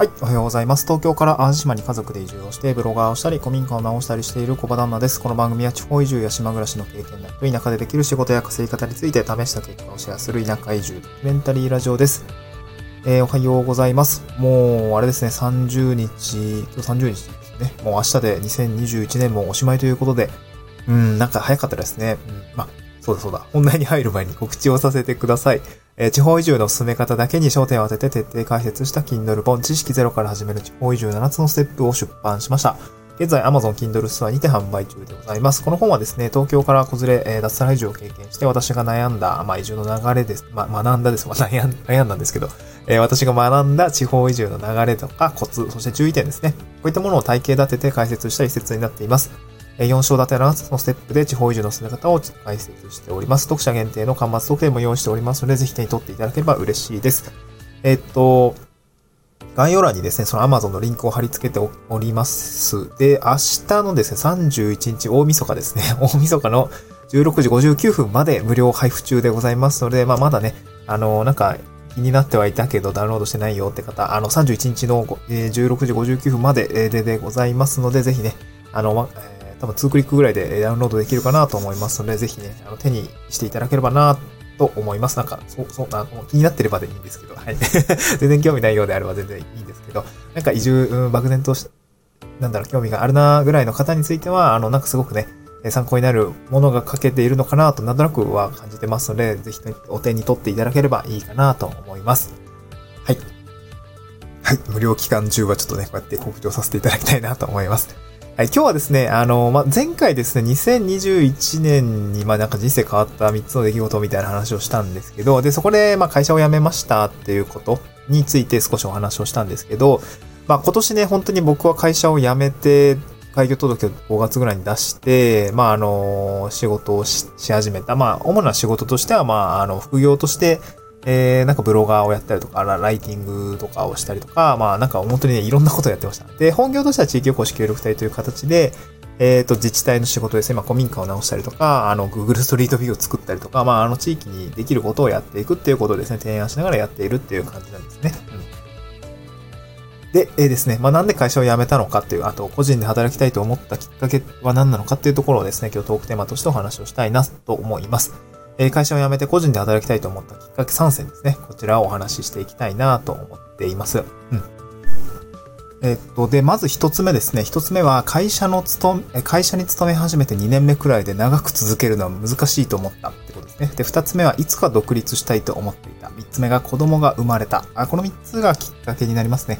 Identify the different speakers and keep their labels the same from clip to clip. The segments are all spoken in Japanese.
Speaker 1: はい、おはようございます。東京から淡路島に家族で移住をして、ブロガーをしたり、古民家を直したりしている小場旦那です。この番組は地方移住や島暮らしの経験だと田舎でできる仕事や稼ぎ方について試した結果をシェアする田舎移住ドキュメンタリーラジオです。えー、おはようございます。もう、あれですね、30日、今日30日ですね。もう明日で2021年もおしまいということで、うん、なんか早かったですね。うん、まあ、そうだそうだ。本題に入る前に告知をさせてください。えー、地方移住の進め方だけに焦点を当てて徹底解説した Kindle 本知識ゼロから始める地方移住7つのステップを出版しました。現在 Amazon Kindle ストアにて販売中でございます。この本はですね、東京から子連れ、え、脱サラ移住を経験して私が悩んだ、まあ、移住の流れです。まあ、学んだです。まあ、悩ん悩んだんですけど、えー、私が学んだ地方移住の流れとかコツ、そして注意点ですね。こういったものを体系立てて解説した一節になっています。4章立て7つのステップで地方移住の進め方を解説しております。読者限定の端末特典も用意しておりますので、ぜひ手に取っていただければ嬉しいです。えっと、概要欄にですね、その Amazon のリンクを貼り付けております。で、明日のですね、31日大晦日ですね、大晦日の16時59分まで無料配布中でございますので、まあ、まだね、あの、なんか、気になってはいたけどダウンロードしてないよって方、あの、31日の16時59分まででございますので、ぜひね、あの、多分2クリックぐらいでダウンロードできるかなと思いますので、ぜひね、あの手にしていただければなと思います。なんか、そう、そう、あの気になってればでいいんですけど、はい。全然興味ないようであれば全然いいんですけど、なんか移住、うん、漠然とし、なんだろう、興味があるなぐらいの方については、あの、なんかすごくね、参考になるものが書けているのかなと、なんとなくは感じてますので、ぜひ、お手に取っていただければいいかなと思います。はい。はい。無料期間中はちょっとね、こうやって告知をさせていただきたいなと思います。はい、今日はですね、あの、ま前回ですね、2021年に、まあなんか人生変わった3つの出来事みたいな話をしたんですけど、で、そこで、まあ会社を辞めましたっていうことについて少しお話をしたんですけど、まあ、今年ね、本当に僕は会社を辞めて、開業届を5月ぐらいに出して、まあ、あの、仕事をし始めた。まあ、主な仕事としては、まあ、あの、副業として、えー、なんかブロガーをやったりとか、ライティングとかをしたりとか、まあなんか本当にね、いろんなことをやってました。で、本業としては地域おこし協力隊という形で、えっ、ー、と、自治体の仕事ですね、まあ古民家を直したりとか、あの、Google ストリートビューを作ったりとか、まああの地域にできることをやっていくっていうことをですね、提案しながらやっているっていう感じなんですね。うん。で、えー、ですね、まあなんで会社を辞めたのかっていう、あと個人で働きたいと思ったきっかけは何なのかっていうところをですね、今日トークテーマとしてお話をしたいなと思います。え会社を辞めて個人で働きたいと思ったきっかけ3選ですね。こちらをお話ししていきたいなと思っています。うん。えっと、で、まず一つ目ですね。一つ目は、会社の勤め、会社に勤め始めて2年目くらいで長く続けるのは難しいと思ったってことですね。で、二つ目はいつか独立したいと思っていた。三つ目が子供が生まれた。あ、この三つがきっかけになりますね。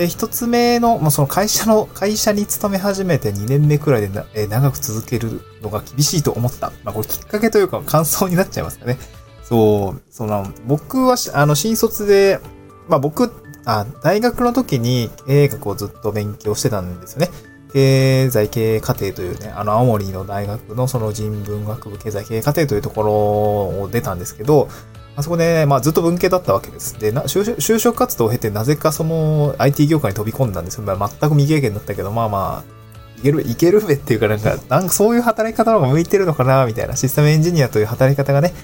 Speaker 1: で、一つ目の、もうその会社の、会社に勤め始めて2年目くらいでな、えー、長く続けるのが厳しいと思った。まあ、これきっかけというか感想になっちゃいますかね。そう、その、僕は、あの、新卒で、まあ僕、あ、大学の時に経営学をずっと勉強してたんですよね。経済経営課程というね、あの、青森の大学のその人文学部経済経営課程というところを出たんですけど、あそこで、まあ、ずっと文系だったわけです。で、な就職活動を経て、なぜかその IT 業界に飛び込んだんですよ。まあ、全く未経験だったけど、まあまあ、いける、いけるべっていうかなんか、なんかそういう働き方の方が向いてるのかな、みたいな、システムエンジニアという働き方がね、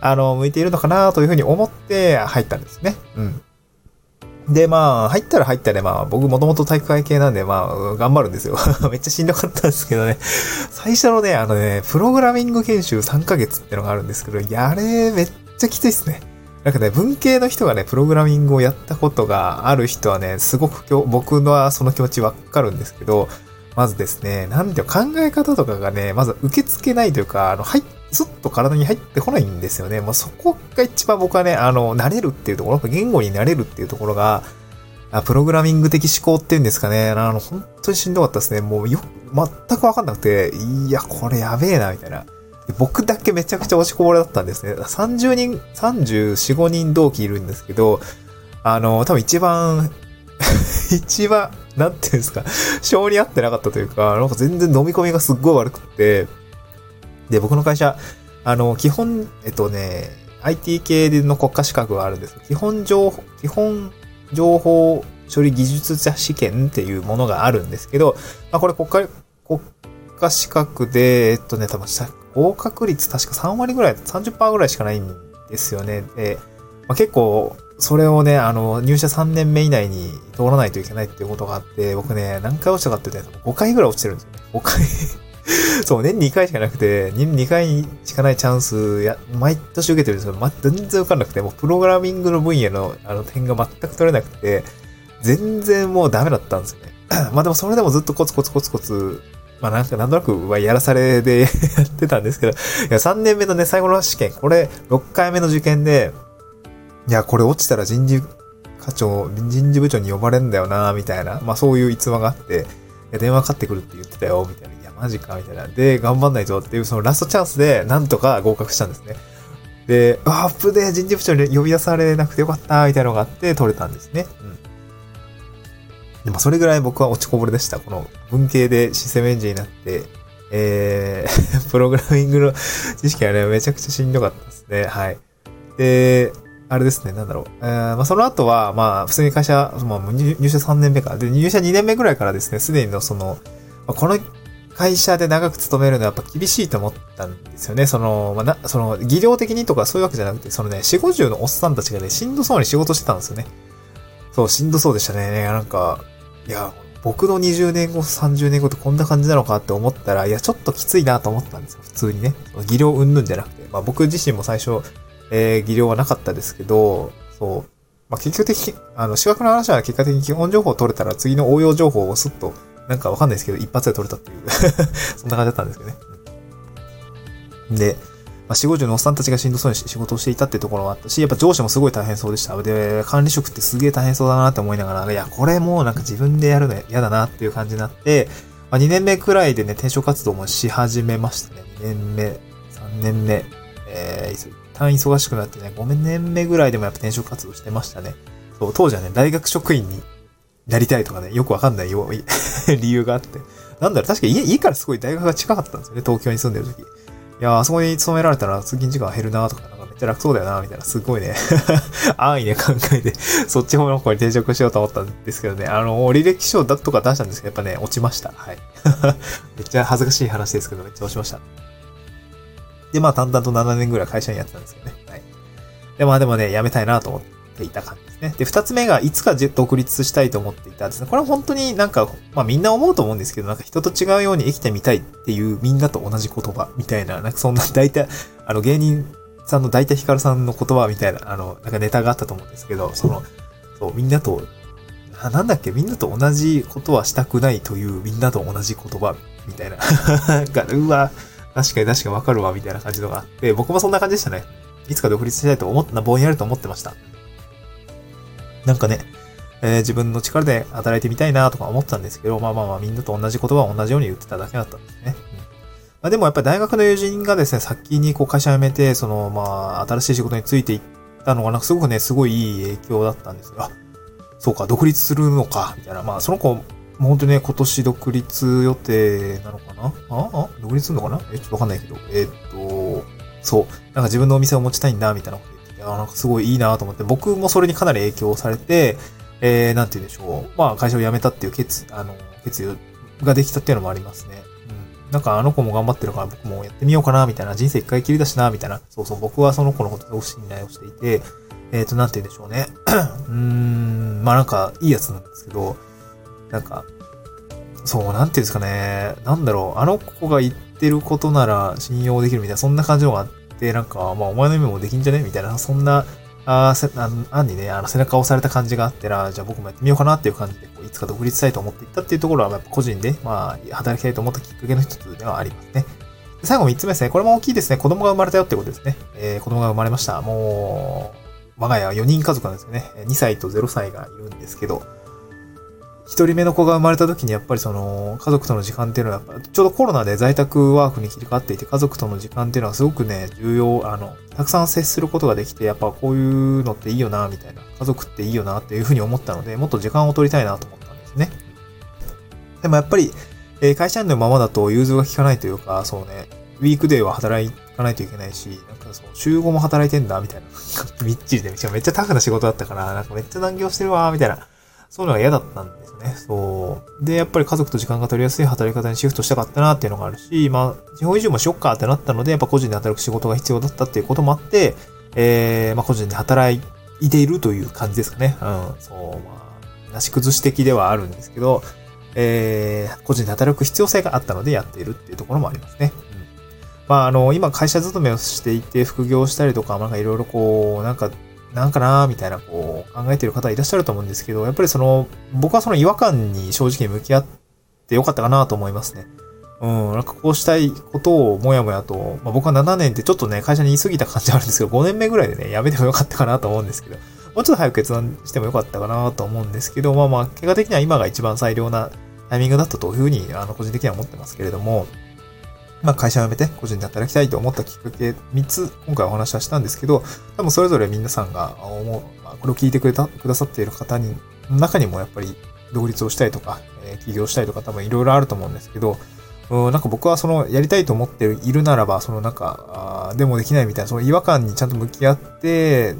Speaker 1: あの、向いているのかな、というふうに思って入ったんですね。うん。で、まあ、入ったら入ったで、まあ、僕もともと体育会系なんで、まあ、頑張るんですよ。めっちゃしんどかったんですけどね。最初のね、あのね、プログラミング研修3ヶ月ってのがあるんですけど、やれ、めっっちゃきついっすね。なんかね、文系の人がね、プログラミングをやったことがある人はね、すごく今日僕のはその気持ちわかるんですけど、まずですね、なんで考え方とかがね、まず受け付けないというか、あの、はい、スッと体に入ってこないんですよね。もうそこが一番僕はね、あの、慣れるっていうところ、言語に慣れるっていうところが、あプログラミング的思考っていうんですかね。あの、本当にしんどかったですね。もうよ、全くわかんなくて、いや、これやべえな、みたいな。僕だけめちゃくちゃ押しこぼれだったんですね。30人、34、5人同期いるんですけど、あの、多分一番 一番、なんていうんですか、性に合ってなかったというか、なんか全然飲み込みがすっごい悪くて、で、僕の会社、あの、基本、えっとね、IT 系の国家資格があるんです。基本情報、基本情報処理技術者試験っていうものがあるんですけど、まあ、これ国家、国家資格で、えっとね、多分合格率確か3割ぐらい、30%ぐらいしかないんですよね。で、まあ、結構、それをね、あの、入社3年目以内に通らないといけないっていうことがあって、僕ね、何回落ちたかってね、5回ぐらい落ちてるんですよね。5回 そう、年に2回しかなくて、2回しかないチャンスや、毎年受けてるんですけど、ま、全然受かんなくて、もうプログラミングの分野のあの点が全く取れなくて、全然もうダメだったんですよね。まあでもそれでもずっとコツコツコツコツ、まあなんかなんとなくはやらされで やってたんですけど、いや3年目のね、最後の試験、これ6回目の受験で、いや、これ落ちたら人事課長、人事部長に呼ばれるんだよな、みたいな、まあそういう逸話があって、いや、電話かかってくるって言ってたよ、みたいな。いや、マジか、みたいな。で、頑張んないとっていう、そのラストチャンスで、なんとか合格したんですね。で、アップで人事部長に呼び出されなくてよかった、みたいなのがあって、取れたんですね。う。でもそれぐらい僕は落ちこぼれでした。この文系でシステムエンジンになって、えー プログラミングの知識はね、めちゃくちゃしんどかったですね。はい。で、あれですね、なんだろう。えー、まあ、その後は、まあ、普通に会社、まあ、入社3年目か。で、入社2年目ぐらいからですね、すでにのその、まあ、この会社で長く勤めるのはやっぱ厳しいと思ったんですよね。その、まあ、な、その、技量的にとかそういうわけじゃなくて、そのね、4、50のおっさんたちがね、しんどそうに仕事してたんですよね。そう、しんどそうでしたね。なんか、いや、僕の20年後、30年後ってこんな感じなのかって思ったら、いや、ちょっときついなと思ったんですよ。普通にね。技量うんぬんじゃなくて。まあ僕自身も最初、えー、技量はなかったですけど、そう。まあ、結局的、あの、資格の話は結果的に基本情報を取れたら次の応用情報をスッと、なんかわかんないですけど、一発で取れたっていう そんな感じだったんですけどね。で、まあ、四五十のおっさんたちがしんどそうに仕事をしていたってところもあったし、やっぱ上司もすごい大変そうでした。で、管理職ってすげえ大変そうだなって思いながら、いや、これもうなんか自分でやるの嫌だなっていう感じになって、まあ、2年目くらいでね、転職活動もし始めましたね。2年目、3年目、えー、単忙しくなってね、5年目ぐらいでもやっぱ転職活動してましたね。そう、当時はね、大学職員になりたいとかね、よくわかんないよ、理由があって。なんだろう、確か家、家からすごい大学が近かったんですよね、東京に住んでる時。いやあそこに勤められたら通勤時間減るなとか、なんかめっちゃ楽そうだよな、みたいな、すごいね 安易な考えで そっち方の方に転職しようと思ったんですけどね、あの、履歴書だとか出したんですけど、やっぱね、落ちました。はい。めっちゃ恥ずかしい話ですけど、めっちゃ落ちました。で、まあ、淡々と7年ぐらい会社にやってたんですけどね。はい。で、まあ、でもね、辞めたいなと思ってていた感じですね。で、二つ目が、いつか独立したいと思っていたですね。これは本当になんか、まあ、みんな思うと思うんですけど、なんか人と違うように生きてみたいっていうみんなと同じ言葉みたいな、なんかそんな大体、あの、芸人さんの大体ヒカルさんの言葉みたいな、あの、なんかネタがあったと思うんですけど、その、そう、みんなと、なんだっけ、みんなと同じことはしたくないというみんなと同じ言葉みたいな。が、うわ、確かに確かにわかるわ、みたいな感じのがあって、僕もそんな感じでしたね。いつか独立したいと思った、ぼんやりと思ってました。なんかね、えー、自分の力で働いてみたいなとか思ってたんですけど、まあまあまあみんなと同じ言葉を同じように言ってただけだったんですね。うんまあ、でもやっぱり大学の友人がですね、先にこう会社辞めて、そのまあ新しい仕事についていったのがなんかすごくね、すごいいい影響だったんですが、そうか、独立するのか、みたいな。まあその子もう本当にね、今年独立予定なのかな？ああ独立するのかな？え、ちょっとわかんないけど。えー、っと、そう。なんか自分のお店を持ちたいんだ、みたいな、あなんかすごいいいなと思って、僕もそれにかなり影響されて、えー、なんて言うんでしょう。まあ、会社を辞めたっていう決、あの、決意ができたっていうのもありますね。うん。なんかあの子も頑張ってるから僕もやってみようかな、みたいな。人生一回きりだしな、みたいな。そうそう、僕はその子のことで信頼をしていて、えっ、ー、と、なんて言うんでしょうね。うーん、まあなんか、いいやつなんですけど、なんか、そう、なんていうんですかね。なんだろう。あの子が言ってることなら信用できるみたいな、そんな感じのがあって、なんか、まあ、お前の夢もできんじゃね？みたいな、そんな、あせあ案にね、あの背中を押された感じがあってら、じゃあ僕もやってみようかなっていう感じで、いつか独立したいと思っていったっていうところは、やっぱ個人で、まあ、働きたいと思ったきっかけの一つではありますね。最後三つ目ですね。これも大きいですね。子供が生まれたよってことですね。えー、子供が生まれました。もう、我が家は4人家族なんですよね。2歳と0歳がいるんですけど、一人目の子が生まれた時にやっぱりその家族との時間っていうのはやっぱちょうどコロナで在宅ワークに切り替わっていて家族との時間っていうのはすごくね重要あのたくさん接することができてやっぱこういうのっていいよなみたいな家族っていいよなっていうふうに思ったのでもっと時間を取りたいなと思ったんですねでもやっぱり、え、会社員のままだと融通が効かないというかそうねウィークデーは働かないといけないし、なんかそう、週5も働いてんだ、みたいな。みっちりでめっちゃタフな仕事だったから、なんかめっちゃ残業してるわ、みたいな。そういうのが嫌だったんですね。そう。で、やっぱり家族と時間が取りやすい働き方にシフトしたかったなっていうのがあるし、まあ、地方移住もしよっかってなったので、やっぱ個人で働く仕事が必要だったっていうこともあって、えー、まあ個人で働いているという感じですかね。うん、そう、まあ、なし崩し的ではあるんですけど、えー、個人で働く必要性があったのでやっているっていうところもありますね。うん、まあ、あの、今会社勤めをしていて副業したりとか、なんかいろいろこう、なんか、なんかなーみたいな、こう、考えてる方いらっしゃると思うんですけど、やっぱりその、僕はその違和感に正直向き合ってよかったかなと思いますね。うん、なんかこうしたいことをもやもやと、まあ、僕は7年ってちょっとね、会社に言い過ぎた感じあるんですけど、5年目ぐらいでね、辞めてもよかったかなと思うんですけど、もうちょっと早く決断してもよかったかなと思うんですけど、まあまあ、結果的には今が一番最良なタイミングだったというふうに、あの、個人的には思ってますけれども、まあ、会社を辞めて個人で働きたいと思ったきっかけ3つ、今回お話はしたんですけど、多分それぞれ皆さんが思う、まあ、これを聞いてくれた、くださっている方に、中にもやっぱり独立をしたいとか、え、起業したいとか多分いろいろあると思うんですけど、うん、なんか僕はその、やりたいと思っているならば、そのなんか、でもできないみたいな、その違和感にちゃんと向き合って、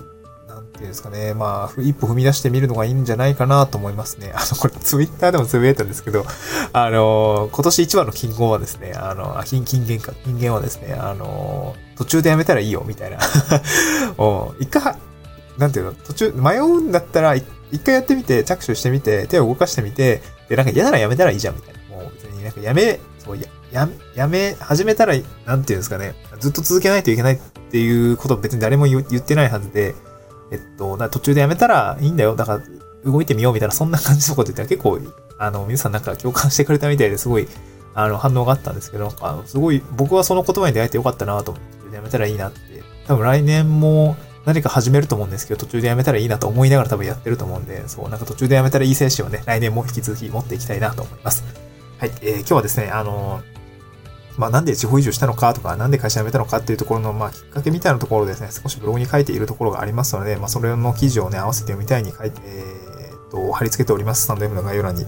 Speaker 1: ていうんですかね、まあ、一歩踏み出してみるのがいいんじゃないかなと思いますね。あの、これツイッターでもつぶやいたんですけど、あの、今年一番の金言はですね、あの、あ、金、金言か、金言はですね、あの、途中でやめたらいいよ、みたいな。お一回、なんていうの、途中、迷うんだったら、一回やってみて、着手してみて、手を動かしてみて、で、なんか嫌ならやめたらいいじゃん、みたいな。もう別になんかやめ、そうや、や、やめ、始めたら、なんていうんですかね、ずっと続けないといけないっていうこと別に誰も言ってないはずで、えっと、途中でやめたらいいんだよ。だから、動いてみようみたいな、そんな感じのこと言ったら結構、あの、皆さんなんか共感してくれたみたいですごい、あの、反応があったんですけど、あの、すごい、僕はその言葉に出会えてよかったなと思って、やめたらいいなって。多分来年も何か始めると思うんですけど、途中でやめたらいいなと思いながら多分やってると思うんで、そう、なんか途中でやめたらいい精神をね、来年も引き続き持っていきたいなと思います。はい、えー、今日はですね、あのまあ、なんで地方移住したのかとか、なんで会社辞めたのかっていうところの、まあ、きっかけみたいなところですね、少しブログに書いているところがありますので、まあ、それの記事をね、合わせて読みたいに書いて、えー、っと、貼り付けております。スタンド M の概要欄に。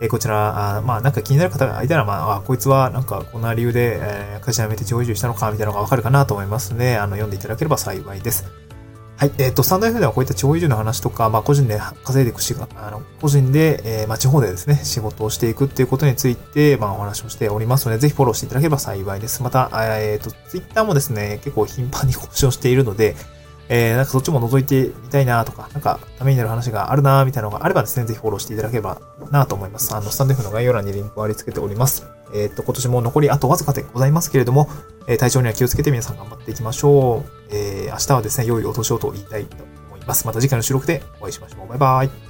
Speaker 1: えー、こちら、あまあ、なんか気になる方がいたら、まあ、あこいつは、なんか、こんな理由で、えー、会社辞めて地方移住したのか、みたいなのがわかるかなと思いますので、あの、読んでいただければ幸いです。はい。えっ、ー、と、スタンド F ではこういった地方移住の話とか、まあ、個人で稼いでいくし、あの、個人で、えー、まあ、地方でですね、仕事をしていくっていうことについて、まあ、お話をしておりますので、ぜひフォローしていただければ幸いです。また、えっ、ー、と、ツイッターもですね、結構頻繁に更新をしているので、えー、なんかそっちも覗いてみたいなとか、なんかためになる話があるなみたいなのがあればですね、ぜひフォローしていただければなと思います。あの、スタンド F の概要欄にリンクを貼り付けております。えっ、と、今年も残りあとわずかでございますけれども、えー、体調には気をつけて皆さん頑張っていきましょう。えー、明日はですね、良いお年をと言いたいと思います。また次回の収録でお会いしましょう。バイバイ。